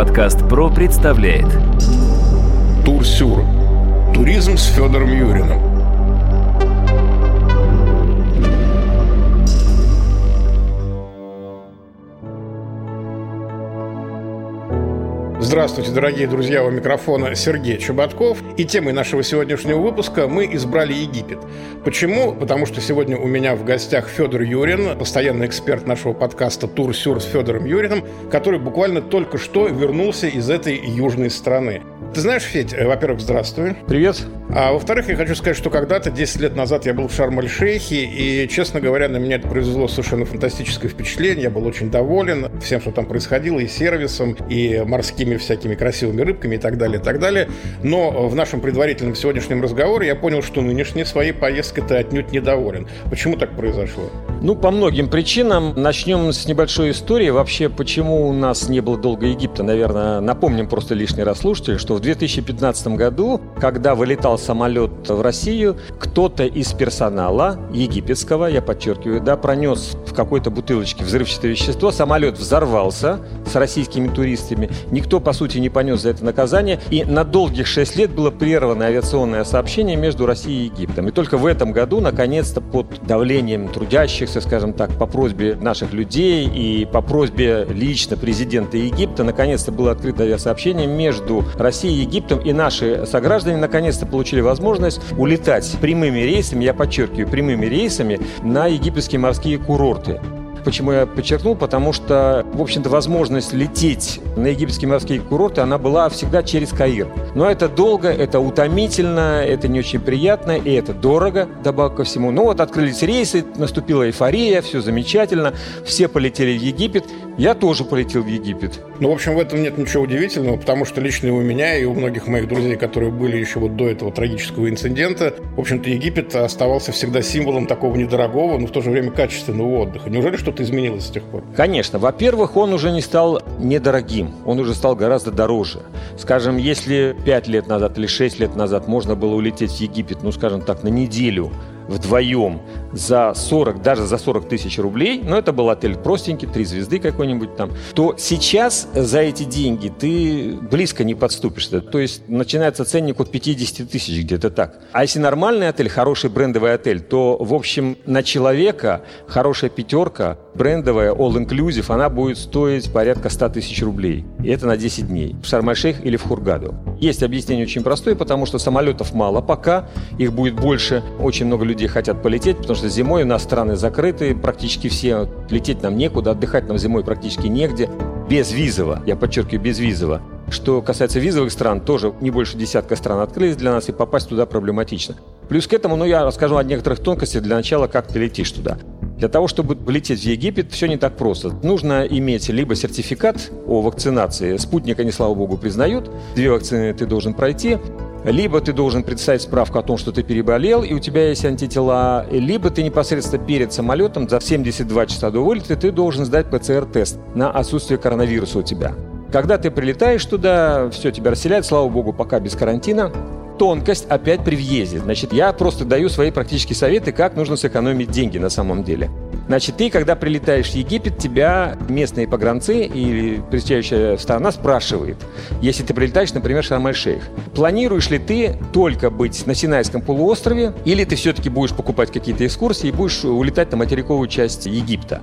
Подкаст ПРО представляет Турсюр. Туризм с Федором Юриным. Здравствуйте, дорогие друзья, у микрофона Сергей Чеботков. И темой нашего сегодняшнего выпуска мы избрали Египет. Почему? Потому что сегодня у меня в гостях Федор Юрин, постоянный эксперт нашего подкаста «Тур Сюр» с Федором Юриным, который буквально только что вернулся из этой южной страны. Ты знаешь, Федь, э, во-первых, здравствуй. Привет. А во-вторых, я хочу сказать, что когда-то, 10 лет назад, я был в Шарм-эль-Шейхе, и, честно говоря, на меня это произвело совершенно фантастическое впечатление. Я был очень доволен всем, что там происходило, и сервисом, и морскими всякими красивыми рыбками и так далее, и так далее. Но в нашем предварительном сегодняшнем разговоре я понял, что нынешней своей поездкой ты отнюдь недоволен. Почему так произошло? Ну, по многим причинам. Начнем с небольшой истории. Вообще, почему у нас не было долго Египта? Наверное, напомним просто лишний раз слушателям, что в 2015 году, когда вылетал самолет в Россию, кто-то из персонала египетского, я подчеркиваю, да, пронес в какой-то бутылочке взрывчатое вещество, самолет взорвался с российскими туристами, никто, по сути, не понес за это наказание, и на долгих 6 лет было прервано авиационное сообщение между Россией и Египтом. И только в этом году, наконец-то, под давлением трудящихся, скажем так, по просьбе наших людей и по просьбе лично президента Египта, наконец-то было открыто авиасообщение между Россией и Египтом, и наши сограждане наконец-то получили возможность улетать прямыми рейсами, я подчеркиваю, прямыми рейсами на египетские морские курорты. Почему я подчеркнул? Потому что, в общем-то, возможность лететь на египетские морские курорты, она была всегда через Каир. Но это долго, это утомительно, это не очень приятно, и это дорого, добавок ко всему. Ну вот открылись рейсы, наступила эйфория, все замечательно, все полетели в Египет. Я тоже полетел в Египет. Ну, в общем, в этом нет ничего удивительного, потому что лично у меня, и у многих моих друзей, которые были еще вот до этого трагического инцидента, в общем-то, Египет оставался всегда символом такого недорогого, но в то же время качественного отдыха. Неужели что-то изменилось с тех пор? Конечно. Во-первых, он уже не стал недорогим, он уже стал гораздо дороже. Скажем, если 5 лет назад или 6 лет назад можно было улететь в Египет, ну, скажем так, на неделю вдвоем за 40, даже за 40 тысяч рублей, но это был отель простенький, три звезды какой-нибудь там, то сейчас за эти деньги ты близко не подступишься. То есть начинается ценник от 50 тысяч где-то так. А если нормальный отель, хороший брендовый отель, то, в общем, на человека хорошая пятерка, брендовая, all-inclusive, она будет стоить порядка 100 тысяч рублей. И это на 10 дней. В Шарм-эль-Шейх или в Хургаду. Есть объяснение очень простое, потому что самолетов мало пока, их будет больше. Очень много людей хотят полететь, потому что зимой у нас страны закрыты, практически все. Лететь нам некуда, отдыхать нам зимой практически негде. Без визово, я подчеркиваю, без визово. Что касается визовых стран, тоже не больше десятка стран открылись для нас, и попасть туда проблематично. Плюс к этому, ну, я расскажу о некоторых тонкостях для начала, как ты летишь туда. Для того, чтобы полететь в Египет, все не так просто. Нужно иметь либо сертификат о вакцинации, спутник они, слава богу, признают, две вакцины ты должен пройти, либо ты должен представить справку о том, что ты переболел, и у тебя есть антитела, либо ты непосредственно перед самолетом за 72 часа до вылета ты должен сдать ПЦР-тест на отсутствие коронавируса у тебя. Когда ты прилетаешь туда, все, тебя расселяют, слава богу, пока без карантина. Тонкость опять при въезде. Значит, я просто даю свои практические советы, как нужно сэкономить деньги на самом деле. Значит, ты, когда прилетаешь в Египет, тебя местные погранцы или приезжающая сторона спрашивает, если ты прилетаешь, например, Шарм-эль-Шейх, планируешь ли ты только быть на Синайском полуострове, или ты все-таки будешь покупать какие-то экскурсии и будешь улетать на материковую часть Египта?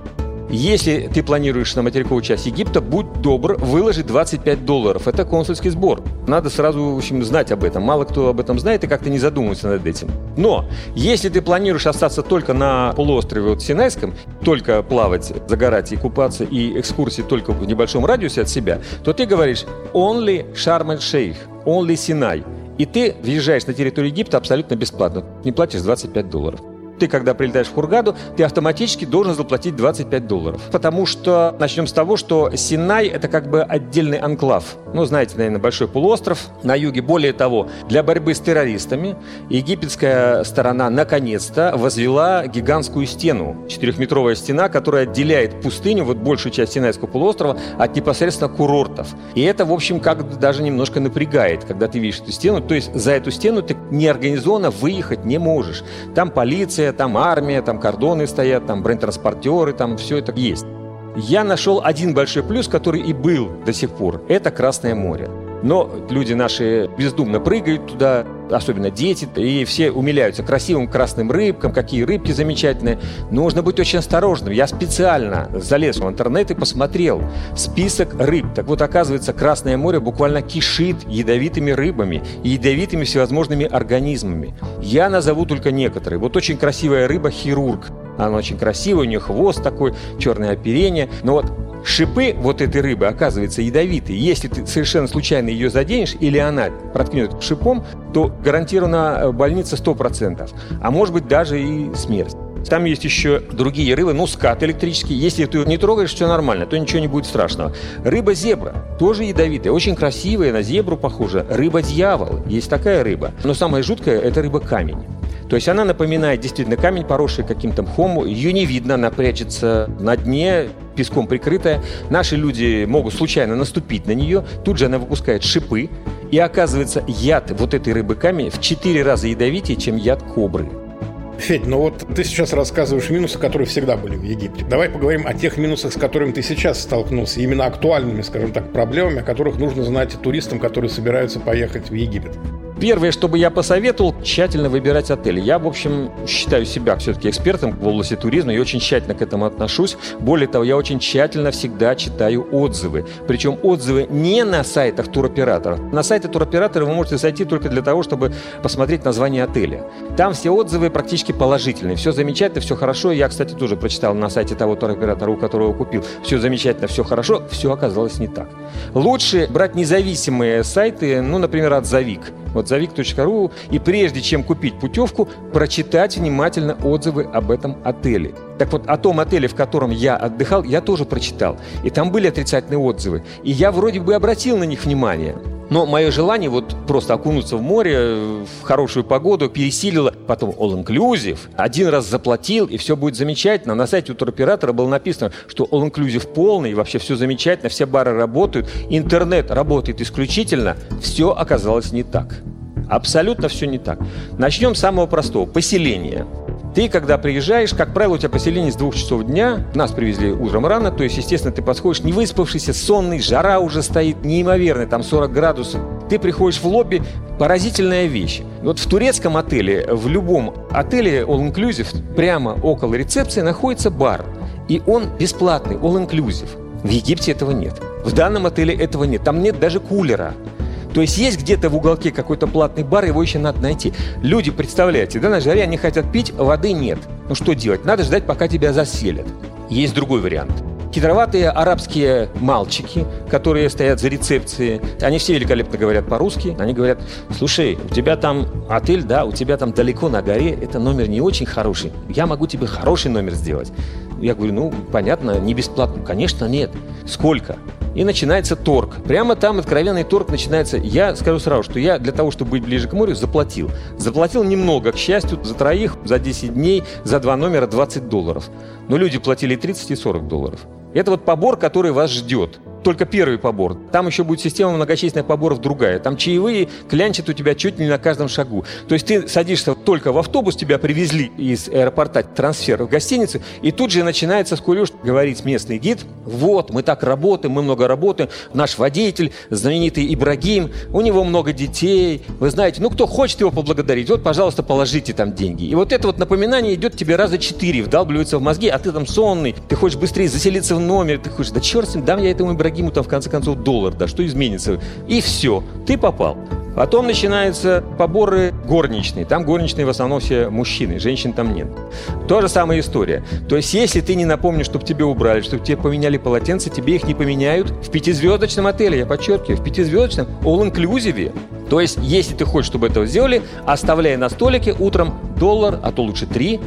Если ты планируешь на материковую часть Египта, будь добр, выложи 25 долларов. Это консульский сбор. Надо сразу, в общем, знать об этом. Мало кто об этом знает и как-то не задумывается над этим. Но, если ты планируешь остаться только на полуострове вот Синайском, только плавать, загорать и купаться, и экскурсии только в небольшом радиусе от себя, то ты говоришь «only Sharm el-Sheikh», «only Sinai». И ты въезжаешь на территорию Египта абсолютно бесплатно. Не платишь 25 долларов ты, когда прилетаешь в Хургаду, ты автоматически должен заплатить 25 долларов. Потому что, начнем с того, что Синай – это как бы отдельный анклав. Ну, знаете, наверное, большой полуостров на юге. Более того, для борьбы с террористами египетская сторона наконец-то возвела гигантскую стену. Четырехметровая стена, которая отделяет пустыню, вот большую часть Синайского полуострова, от непосредственно курортов. И это, в общем, как даже немножко напрягает, когда ты видишь эту стену. То есть за эту стену ты неорганизованно выехать не можешь. Там полиция, там армия, там кордоны стоят, там бронетранспортеры, там все это есть. Я нашел один большой плюс, который и был до сих пор. Это Красное море. Но люди наши бездумно прыгают туда, особенно дети, и все умиляются красивым красным рыбкам, какие рыбки замечательные. Нужно быть очень осторожным. Я специально залез в интернет и посмотрел список рыб. Так вот, оказывается, Красное море буквально кишит ядовитыми рыбами и ядовитыми всевозможными организмами. Я назову только некоторые. Вот очень красивая рыба хирург. Она очень красивая, у нее хвост такой, черное оперение. Но вот Шипы вот этой рыбы, оказывается, ядовитые. Если ты совершенно случайно ее заденешь или она проткнет шипом, то гарантирована э, больница 100%. А может быть даже и смерть. Там есть еще другие рыбы, ну, скат электрический. Если ты не трогаешь, все нормально, то ничего не будет страшного. Рыба-зебра тоже ядовитая, очень красивая, на зебру похожа. Рыба-дьявол, есть такая рыба. Но самое жуткое – это рыба-камень. То есть она напоминает действительно камень, поросший каким-то мхом. Ее не видно, она прячется на дне, песком прикрытая. Наши люди могут случайно наступить на нее. Тут же она выпускает шипы. И оказывается, яд вот этой рыбы камень в 4 раза ядовитее, чем яд кобры. Федь, ну вот ты сейчас рассказываешь минусы, которые всегда были в Египте. Давай поговорим о тех минусах, с которыми ты сейчас столкнулся, именно актуальными, скажем так, проблемами, о которых нужно знать туристам, которые собираются поехать в Египет. Первое, что бы я посоветовал, тщательно выбирать отели. Я, в общем, считаю себя все-таки экспертом в области туризма и очень тщательно к этому отношусь. Более того, я очень тщательно всегда читаю отзывы. Причем отзывы не на сайтах туроператоров. На сайте туроператора вы можете зайти только для того, чтобы посмотреть название отеля. Там все отзывы практически положительные. Все замечательно, все хорошо. Я, кстати, тоже прочитал на сайте того туроператора, у которого купил. Все замечательно, все хорошо. Все оказалось не так. Лучше брать независимые сайты, ну, например, отзовик. Вот завик.ру и прежде чем купить путевку, прочитать внимательно отзывы об этом отеле. Так вот, о том отеле, в котором я отдыхал, я тоже прочитал. И там были отрицательные отзывы. И я вроде бы обратил на них внимание. Но мое желание вот просто окунуться в море в хорошую погоду пересилило. Потом all-inclusive. Один раз заплатил, и все будет замечательно. На сайте у туроператора было написано, что all-inclusive полный, и вообще все замечательно, все бары работают, интернет работает исключительно. Все оказалось не так. Абсолютно все не так. Начнем с самого простого. Поселение. Ты, когда приезжаешь, как правило, у тебя поселение с двух часов дня. Нас привезли утром рано, то есть, естественно, ты подходишь не выспавшийся, сонный, жара уже стоит неимоверная, там 40 градусов. Ты приходишь в лобби, поразительная вещь. Вот в турецком отеле, в любом отеле all-inclusive, прямо около рецепции находится бар. И он бесплатный, all-inclusive. В Египте этого нет. В данном отеле этого нет. Там нет даже кулера. То есть есть где-то в уголке какой-то платный бар, его еще надо найти. Люди, представляете, да, на жаре они хотят пить, воды нет. Ну что делать? Надо ждать, пока тебя заселят. Есть другой вариант. Хитроватые арабские мальчики, которые стоят за рецепцией, они все великолепно говорят по-русски. Они говорят, слушай, у тебя там отель, да, у тебя там далеко на горе, это номер не очень хороший. Я могу тебе хороший номер сделать. Я говорю, ну, понятно, не бесплатно. Конечно, нет. Сколько? и начинается торг. Прямо там откровенный торг начинается. Я скажу сразу, что я для того, чтобы быть ближе к морю, заплатил. Заплатил немного, к счастью, за троих, за 10 дней, за два номера 20 долларов. Но люди платили 30 и 40 долларов. Это вот побор, который вас ждет только первый побор. Там еще будет система многочисленных поборов другая. Там чаевые клянчат у тебя чуть ли не на каждом шагу. То есть ты садишься только в автобус, тебя привезли из аэропорта трансфер в гостиницу, и тут же начинается скулеж говорить местный гид. Вот, мы так работаем, мы много работаем. Наш водитель, знаменитый Ибрагим, у него много детей. Вы знаете, ну кто хочет его поблагодарить, вот, пожалуйста, положите там деньги. И вот это вот напоминание идет тебе раза четыре, вдалбливается в мозги, а ты там сонный, ты хочешь быстрее заселиться в номер, ты хочешь, да черт с ним, дам я этому Ибрагиму Ибрагиму там в конце концов доллар, да, что изменится? И все, ты попал. Потом начинаются поборы горничные. Там горничные в основном все мужчины, женщин там нет. То же самая история. То есть, если ты не напомнишь, чтобы тебе убрали, чтобы тебе поменяли полотенца, тебе их не поменяют в пятизвездочном отеле, я подчеркиваю, в пятизвездочном all-inclusive. То есть, если ты хочешь, чтобы этого сделали, оставляй на столике утром доллар, а то лучше три,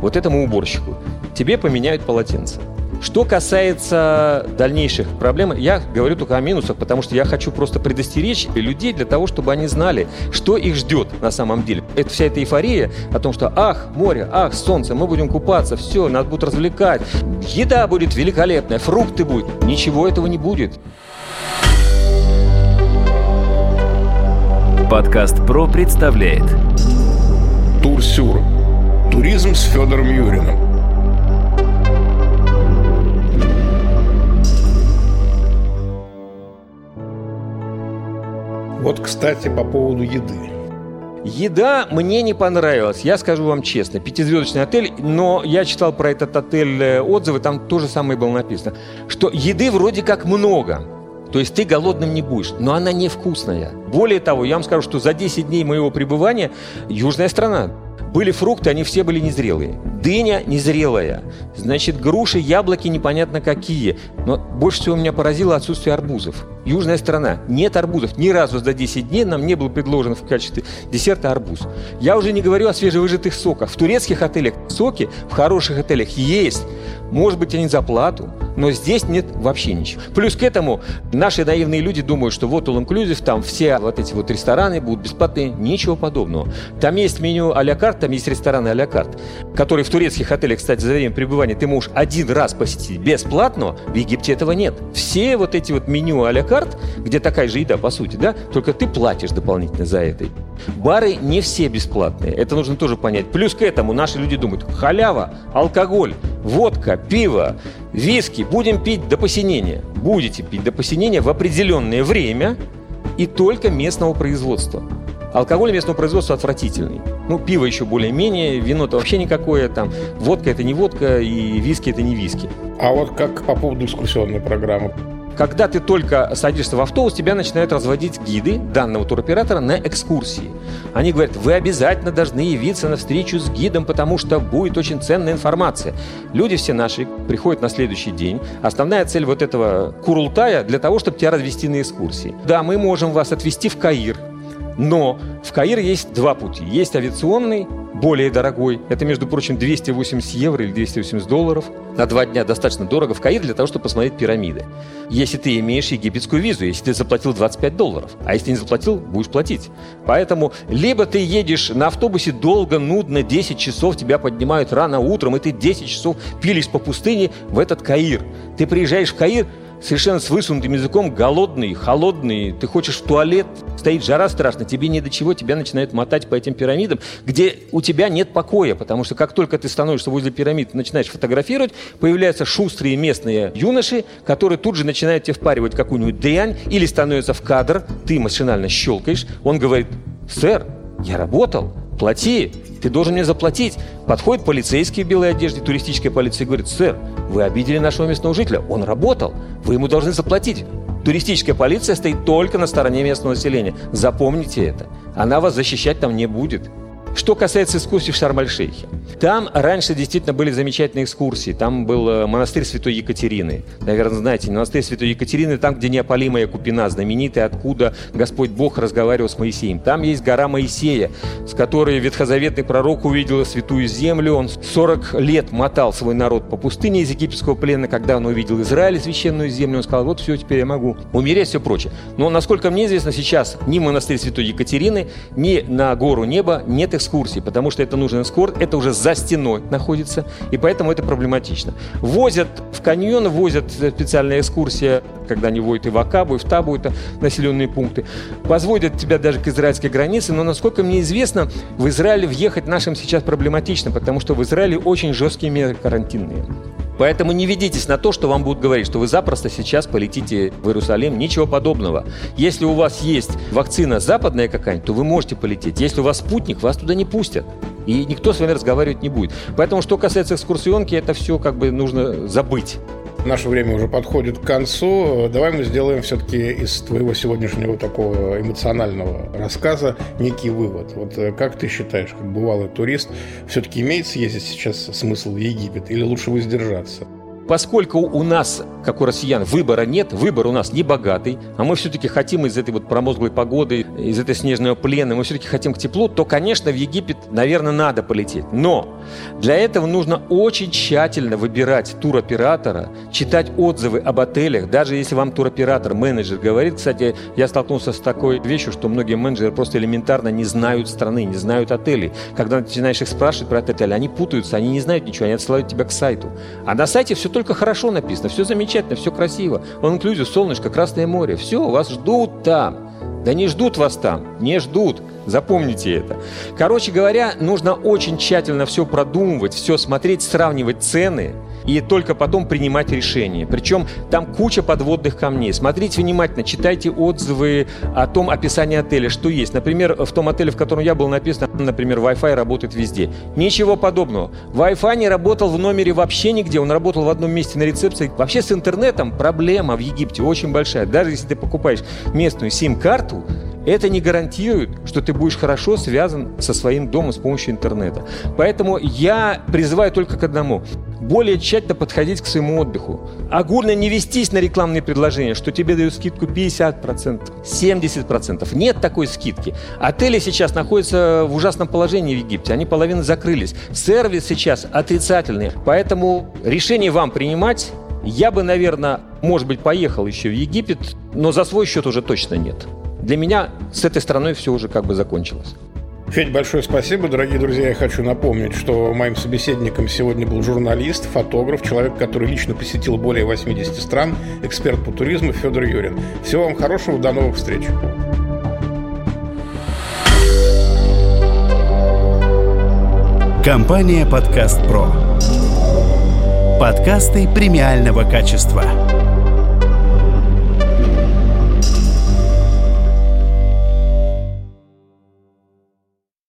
вот этому уборщику. Тебе поменяют полотенце. Что касается дальнейших проблем, я говорю только о минусах, потому что я хочу просто предостеречь людей для того, чтобы они знали, что их ждет на самом деле. Это вся эта эйфория о том, что ах, море, ах, солнце, мы будем купаться, все, нас будут развлекать, еда будет великолепная, фрукты будут. Ничего этого не будет. Подкаст «Про» представляет Турсюр. Туризм с Федором Юриным. Вот, кстати, по поводу еды. Еда мне не понравилась, я скажу вам честно. Пятизвездочный отель, но я читал про этот отель э, отзывы, там то же самое было написано, что еды вроде как много. То есть ты голодным не будешь, но она невкусная. Более того, я вам скажу, что за 10 дней моего пребывания южная страна, были фрукты, они все были незрелые. Дыня незрелая. Значит, груши, яблоки непонятно какие. Но больше всего меня поразило отсутствие арбузов. Южная страна. Нет арбузов. Ни разу за 10 дней нам не был предложен в качестве десерта арбуз. Я уже не говорю о свежевыжатых соках. В турецких отелях соки в хороших отелях есть. Может быть, они за плату, но здесь нет вообще ничего. Плюс к этому наши наивные люди думают, что вот all inclusive, там все вот эти вот рестораны будут бесплатные. Ничего подобного. Там есть меню а-ля карт, там есть рестораны а-ля карт, которые в турецких отелях, кстати, за время пребывания ты можешь один раз посетить бесплатно. В Египте этого нет. Все вот эти вот меню а-ля карт, где такая же еда, по сути, да, только ты платишь дополнительно за это. Бары не все бесплатные. Это нужно тоже понять. Плюс к этому наши люди думают, халява, алкоголь, водка, пиво, виски будем пить до посинения. Будете пить до посинения в определенное время и только местного производства. Алкоголь местного производства отвратительный. Ну, пиво еще более-менее, вино-то вообще никакое, там, водка это не водка, и виски это не виски. А вот как по поводу экскурсионной программы? Когда ты только садишься в автобус, тебя начинают разводить гиды данного туроператора на экскурсии. Они говорят, вы обязательно должны явиться на встречу с гидом, потому что будет очень ценная информация. Люди все наши приходят на следующий день. Основная цель вот этого курултая для того, чтобы тебя развести на экскурсии. Да, мы можем вас отвезти в Каир, но в Каир есть два пути. Есть авиационный, более дорогой. Это, между прочим, 280 евро или 280 долларов. На два дня достаточно дорого в Каир для того, чтобы посмотреть пирамиды. Если ты имеешь египетскую визу, если ты заплатил 25 долларов. А если не заплатил, будешь платить. Поэтому либо ты едешь на автобусе долго, нудно, 10 часов, тебя поднимают рано утром, и ты 10 часов пилишь по пустыне в этот Каир. Ты приезжаешь в Каир, совершенно с высунутым языком, голодный, холодный, ты хочешь в туалет, стоит жара страшно, тебе не до чего, тебя начинают мотать по этим пирамидам, где у тебя нет покоя, потому что как только ты становишься возле пирамид, начинаешь фотографировать, появляются шустрые местные юноши, которые тут же начинают тебе впаривать какую-нибудь дрянь или становятся в кадр, ты машинально щелкаешь, он говорит, сэр, я работал, плати, ты должен мне заплатить. Подходит полицейский в белой одежде, туристическая полиция, и говорит, сэр, вы обидели нашего местного жителя, он работал, вы ему должны заплатить. Туристическая полиция стоит только на стороне местного населения. Запомните это. Она вас защищать там не будет. Что касается экскурсий в Шарм-аль-Шейхе. Там раньше действительно были замечательные экскурсии. Там был э, монастырь Святой Екатерины. Наверное, знаете, монастырь Святой Екатерины, там, где неопалимая купина, знаменитая, откуда Господь Бог разговаривал с Моисеем. Там есть гора Моисея, с которой ветхозаветный пророк увидел святую землю. Он 40 лет мотал свой народ по пустыне из египетского плена. Когда он увидел Израиль, священную землю, он сказал, вот все, теперь я могу умереть, все прочее. Но, насколько мне известно, сейчас ни монастырь Святой Екатерины, ни на гору неба нет экскурсий, потому что это нужен эскорт, это уже за стеной находится, и поэтому это проблематично. Возят в каньон, возят специальная экскурсия, когда они водят и в Акабу, и в Табу, это населенные пункты. Возводят тебя даже к израильской границе, но, насколько мне известно, в Израиле въехать нашим сейчас проблематично, потому что в Израиле очень жесткие меры карантинные. Поэтому не ведитесь на то, что вам будут говорить, что вы запросто сейчас полетите в Иерусалим. Ничего подобного. Если у вас есть вакцина западная какая-нибудь, то вы можете полететь. Если у вас спутник, вас туда не пустят. И никто с вами разговаривать не будет. Поэтому, что касается экскурсионки, это все как бы нужно забыть. Наше время уже подходит к концу. Давай мы сделаем все-таки из твоего сегодняшнего такого эмоционального рассказа некий вывод. Вот э, как ты считаешь, как бывалый турист, все-таки имеет съездить сейчас смысл в Египет или лучше воздержаться? Поскольку у нас, как у россиян, выбора нет, выбор у нас не богатый, а мы все-таки хотим из этой вот промозглой погоды, из этой снежного плена, мы все-таки хотим к теплу, то, конечно, в Египет, наверное, надо полететь. Но для этого нужно очень тщательно выбирать туроператора, читать отзывы об отелях, даже если вам туроператор, менеджер говорит, кстати, я столкнулся с такой вещью, что многие менеджеры просто элементарно не знают страны, не знают отелей. Когда начинаешь их спрашивать про отель, они путаются, они не знают ничего, они отсылают тебя к сайту. А на сайте все только хорошо написано, все замечательно, все красиво. Он инклюзив, солнышко, Красное море. Все, вас ждут там. Да не ждут вас там, не ждут. Запомните это. Короче говоря, нужно очень тщательно все продумывать, все смотреть, сравнивать цены и только потом принимать решение. Причем там куча подводных камней. Смотрите внимательно, читайте отзывы о том описании отеля, что есть. Например, в том отеле, в котором я был написано, например, Wi-Fi работает везде. Ничего подобного. Wi-Fi не работал в номере вообще нигде, он работал в одном месте на рецепции. Вообще с интернетом проблема в Египте очень большая. Даже если ты покупаешь местную сим-карту, это не гарантирует, что ты будешь хорошо связан со своим домом с помощью интернета. Поэтому я призываю только к одному. Более тщательно подходить к своему отдыху. Огульно не вестись на рекламные предложения, что тебе дают скидку 50%, 70%. Нет такой скидки. Отели сейчас находятся в ужасном положении в Египте. Они половина закрылись. Сервис сейчас отрицательный. Поэтому решение вам принимать я бы, наверное, может быть, поехал еще в Египет, но за свой счет уже точно нет для меня с этой стороной все уже как бы закончилось. Федь, большое спасибо. Дорогие друзья, я хочу напомнить, что моим собеседником сегодня был журналист, фотограф, человек, который лично посетил более 80 стран, эксперт по туризму Федор Юрин. Всего вам хорошего, до новых встреч. Компания «Подкаст Про». Подкасты премиального качества.